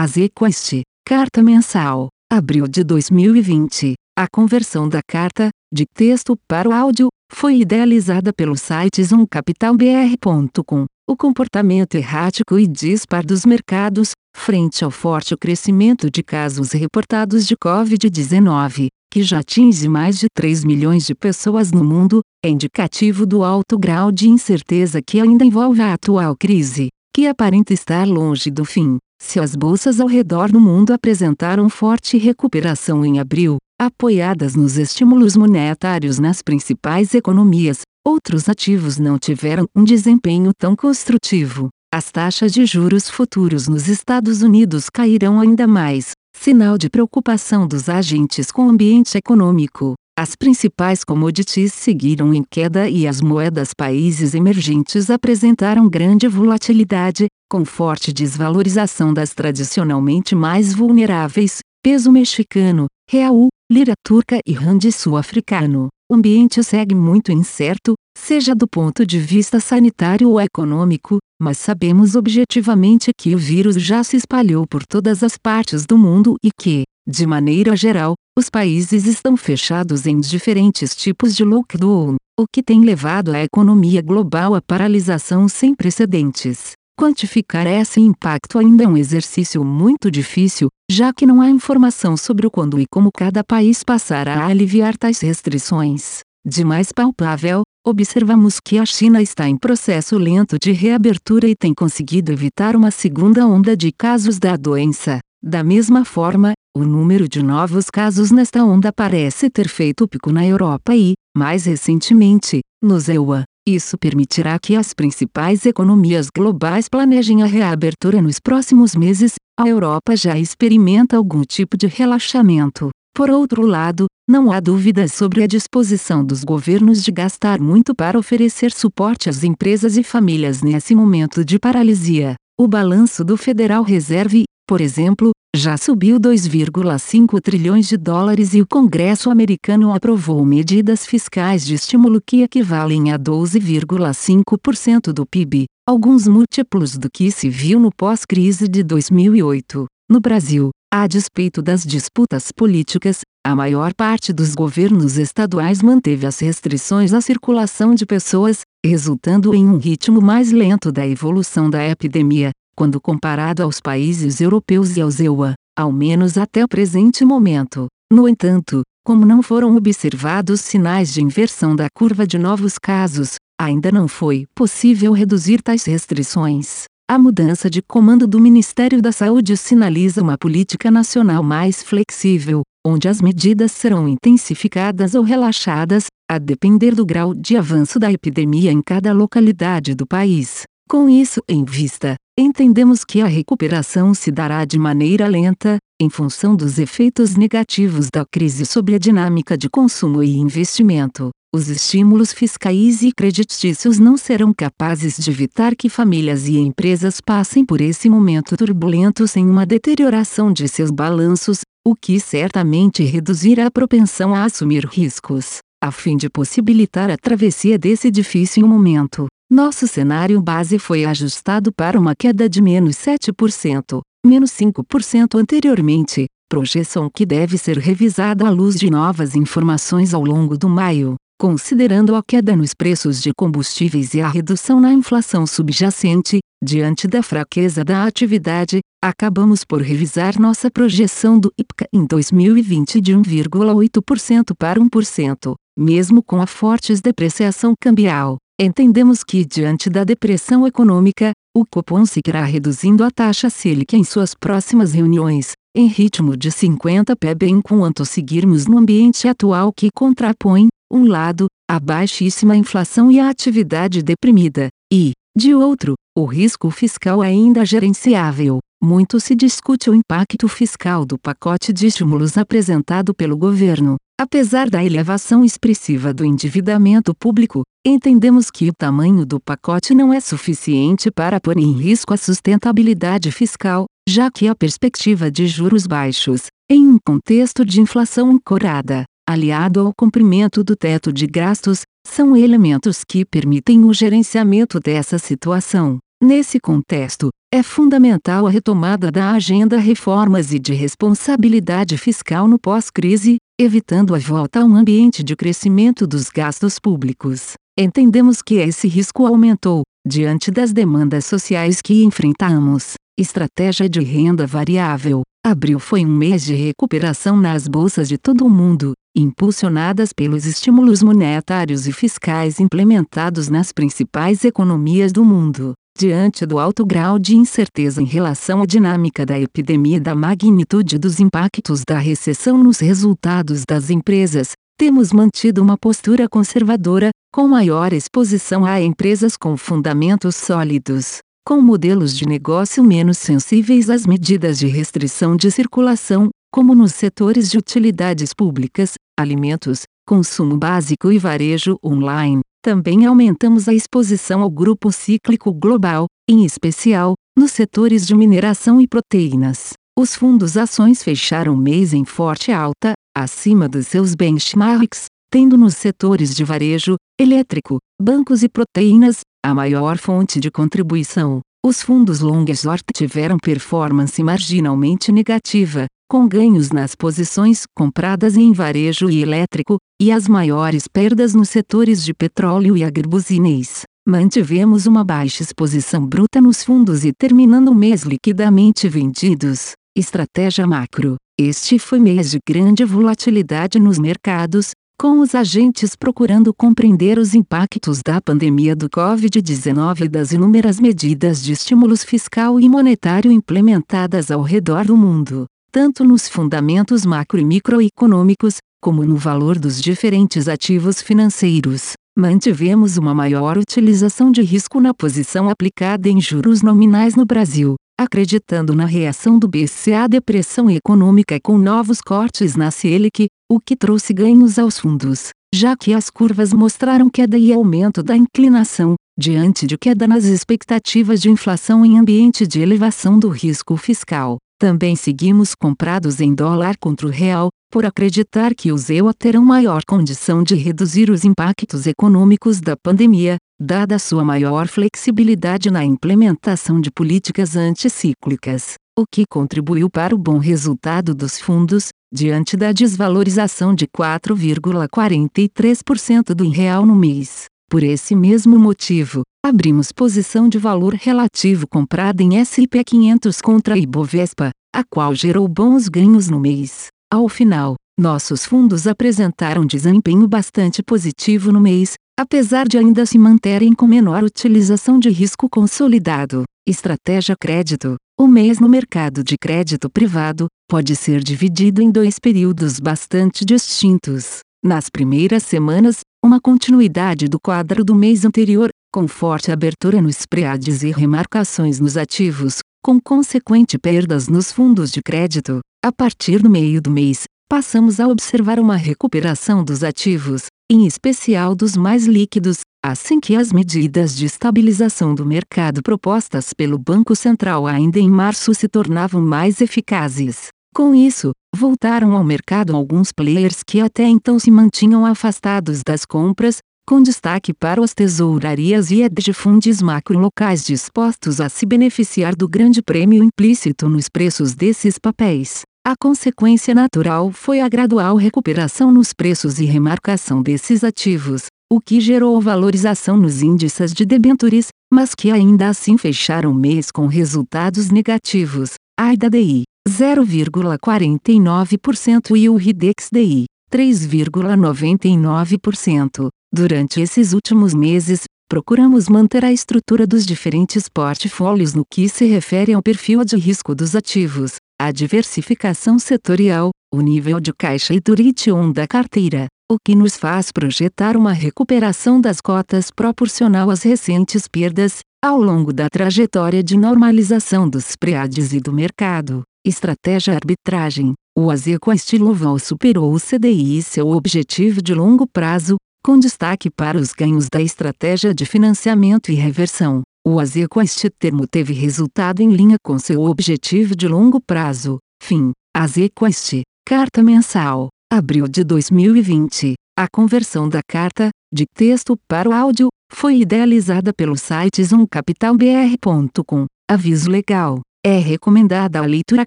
Azequest, Carta Mensal, abril de 2020. A conversão da carta, de texto para o áudio, foi idealizada pelo site zoomcapitalbr.com. O comportamento errático e dispar dos mercados, frente ao forte crescimento de casos reportados de Covid-19, que já atinge mais de 3 milhões de pessoas no mundo, é indicativo do alto grau de incerteza que ainda envolve a atual crise, que aparenta estar longe do fim. Se as bolsas ao redor do mundo apresentaram forte recuperação em abril, apoiadas nos estímulos monetários nas principais economias, outros ativos não tiveram um desempenho tão construtivo. As taxas de juros futuros nos Estados Unidos cairão ainda mais, sinal de preocupação dos agentes com o ambiente econômico. As principais commodities seguiram em queda e as moedas países emergentes apresentaram grande volatilidade, com forte desvalorização das tradicionalmente mais vulneráveis, peso mexicano, real, lira turca e rand sul-africano. O ambiente segue muito incerto, seja do ponto de vista sanitário ou econômico, mas sabemos objetivamente que o vírus já se espalhou por todas as partes do mundo e que, de maneira geral, os países estão fechados em diferentes tipos de lockdown, o que tem levado a economia global à paralisação sem precedentes. Quantificar esse impacto ainda é um exercício muito difícil, já que não há informação sobre o quando e como cada país passará a aliviar tais restrições. De mais palpável, observamos que a China está em processo lento de reabertura e tem conseguido evitar uma segunda onda de casos da doença. Da mesma forma, o número de novos casos nesta onda parece ter feito pico na Europa e, mais recentemente, nos EUA. Isso permitirá que as principais economias globais planejem a reabertura nos próximos meses. A Europa já experimenta algum tipo de relaxamento. Por outro lado, não há dúvidas sobre a disposição dos governos de gastar muito para oferecer suporte às empresas e famílias nesse momento de paralisia. O balanço do Federal Reserve, por exemplo, já subiu 2,5 trilhões de dólares e o Congresso americano aprovou medidas fiscais de estímulo que equivalem a 12,5% do PIB, alguns múltiplos do que se viu no pós-crise de 2008. No Brasil, a despeito das disputas políticas, a maior parte dos governos estaduais manteve as restrições à circulação de pessoas, resultando em um ritmo mais lento da evolução da epidemia, quando comparado aos países europeus e aos EUA, ao menos até o presente momento. No entanto, como não foram observados sinais de inversão da curva de novos casos, ainda não foi possível reduzir tais restrições. A mudança de comando do Ministério da Saúde sinaliza uma política nacional mais flexível, onde as medidas serão intensificadas ou relaxadas, a depender do grau de avanço da epidemia em cada localidade do país. Com isso em vista, entendemos que a recuperação se dará de maneira lenta, em função dos efeitos negativos da crise sobre a dinâmica de consumo e investimento. Os estímulos fiscais e creditícios não serão capazes de evitar que famílias e empresas passem por esse momento turbulento sem uma deterioração de seus balanços, o que certamente reduzirá a propensão a assumir riscos. A fim de possibilitar a travessia desse difícil momento, nosso cenário base foi ajustado para uma queda de menos 7%, menos 5% anteriormente, projeção que deve ser revisada à luz de novas informações ao longo do maio. Considerando a queda nos preços de combustíveis e a redução na inflação subjacente, diante da fraqueza da atividade, acabamos por revisar nossa projeção do IPCA em 2020 de 1,8% para 1%, mesmo com a forte depreciação cambial. Entendemos que, diante da depressão econômica, o Copom seguirá reduzindo a taxa Selic em suas próximas reuniões, em ritmo de 50 pb enquanto seguirmos no ambiente atual que contrapõe, um lado, a baixíssima inflação e a atividade deprimida, e, de outro, o risco fiscal ainda gerenciável. Muito se discute o impacto fiscal do pacote de estímulos apresentado pelo governo. Apesar da elevação expressiva do endividamento público, entendemos que o tamanho do pacote não é suficiente para pôr em risco a sustentabilidade fiscal, já que a perspectiva de juros baixos, em um contexto de inflação ancorada, aliado ao cumprimento do teto de gastos, são elementos que permitem o gerenciamento dessa situação. Nesse contexto, é fundamental a retomada da agenda reformas e de responsabilidade fiscal no pós-crise, evitando a volta a um ambiente de crescimento dos gastos públicos. Entendemos que esse risco aumentou, diante das demandas sociais que enfrentamos. Estratégia de renda variável. Abril foi um mês de recuperação nas bolsas de todo o mundo, impulsionadas pelos estímulos monetários e fiscais implementados nas principais economias do mundo. Diante do alto grau de incerteza em relação à dinâmica da epidemia e da magnitude dos impactos da recessão nos resultados das empresas, temos mantido uma postura conservadora, com maior exposição a empresas com fundamentos sólidos, com modelos de negócio menos sensíveis às medidas de restrição de circulação, como nos setores de utilidades públicas, alimentos, consumo básico e varejo online. Também aumentamos a exposição ao grupo cíclico global, em especial, nos setores de mineração e proteínas. Os fundos ações fecharam o mês em forte alta, acima dos seus benchmarks, tendo nos setores de varejo, elétrico, bancos e proteínas, a maior fonte de contribuição. Os fundos long short tiveram performance marginalmente negativa, com ganhos nas posições compradas em varejo e elétrico, e as maiores perdas nos setores de petróleo e agribusinês. Mantivemos uma baixa exposição bruta nos fundos e terminando o mês liquidamente vendidos. Estratégia macro. Este foi mês de grande volatilidade nos mercados, com os agentes procurando compreender os impactos da pandemia do Covid-19 e das inúmeras medidas de estímulos fiscal e monetário implementadas ao redor do mundo tanto nos fundamentos macro e microeconômicos, como no valor dos diferentes ativos financeiros. Mantivemos uma maior utilização de risco na posição aplicada em juros nominais no Brasil, acreditando na reação do BC à depressão econômica com novos cortes na Selic, o que trouxe ganhos aos fundos, já que as curvas mostraram queda e aumento da inclinação, diante de queda nas expectativas de inflação em ambiente de elevação do risco fiscal. Também seguimos comprados em dólar contra o real, por acreditar que os EUA terão maior condição de reduzir os impactos econômicos da pandemia, dada sua maior flexibilidade na implementação de políticas anticíclicas, o que contribuiu para o bom resultado dos fundos, diante da desvalorização de 4,43% do real no mês. Por esse mesmo motivo, abrimos posição de valor relativo comprada em S&P 500 contra Ibovespa, a qual gerou bons ganhos no mês. Ao final, nossos fundos apresentaram desempenho bastante positivo no mês, apesar de ainda se manterem com menor utilização de risco consolidado. Estratégia crédito. O mês no mercado de crédito privado pode ser dividido em dois períodos bastante distintos. Nas primeiras semanas, uma continuidade do quadro do mês anterior, com forte abertura nos spreads e remarcações nos ativos, com consequente perdas nos fundos de crédito. A partir do meio do mês, passamos a observar uma recuperação dos ativos, em especial dos mais líquidos, assim que as medidas de estabilização do mercado propostas pelo Banco Central ainda em março se tornavam mais eficazes. Com isso, voltaram ao mercado alguns players que até então se mantinham afastados das compras, com destaque para as tesourarias e hedge funds macro locais dispostos a se beneficiar do grande prêmio implícito nos preços desses papéis. A consequência natural foi a gradual recuperação nos preços e remarcação desses ativos, o que gerou valorização nos índices de debentures, mas que ainda assim fecharam o mês com resultados negativos. AIDA-DI 0,49% e o RIDEX-DI, 3,99%. Durante esses últimos meses, procuramos manter a estrutura dos diferentes portfólios no que se refere ao perfil de risco dos ativos, a diversificação setorial, o nível de caixa e duration da carteira, o que nos faz projetar uma recuperação das cotas proporcional às recentes perdas, ao longo da trajetória de normalização dos preades e do mercado. Estratégia arbitragem. O Azeco Estiloval superou o CDI e seu objetivo de longo prazo, com destaque para os ganhos da estratégia de financiamento e reversão. O Azeco este termo teve resultado em linha com seu objetivo de longo prazo. Fim. Azeco este. Carta mensal. Abril de 2020. A conversão da carta, de texto para o áudio, foi idealizada pelo site zoomcapitalbr.com. Aviso legal. É recomendada a leitura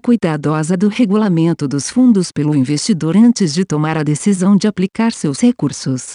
cuidadosa do regulamento dos fundos pelo investidor antes de tomar a decisão de aplicar seus recursos.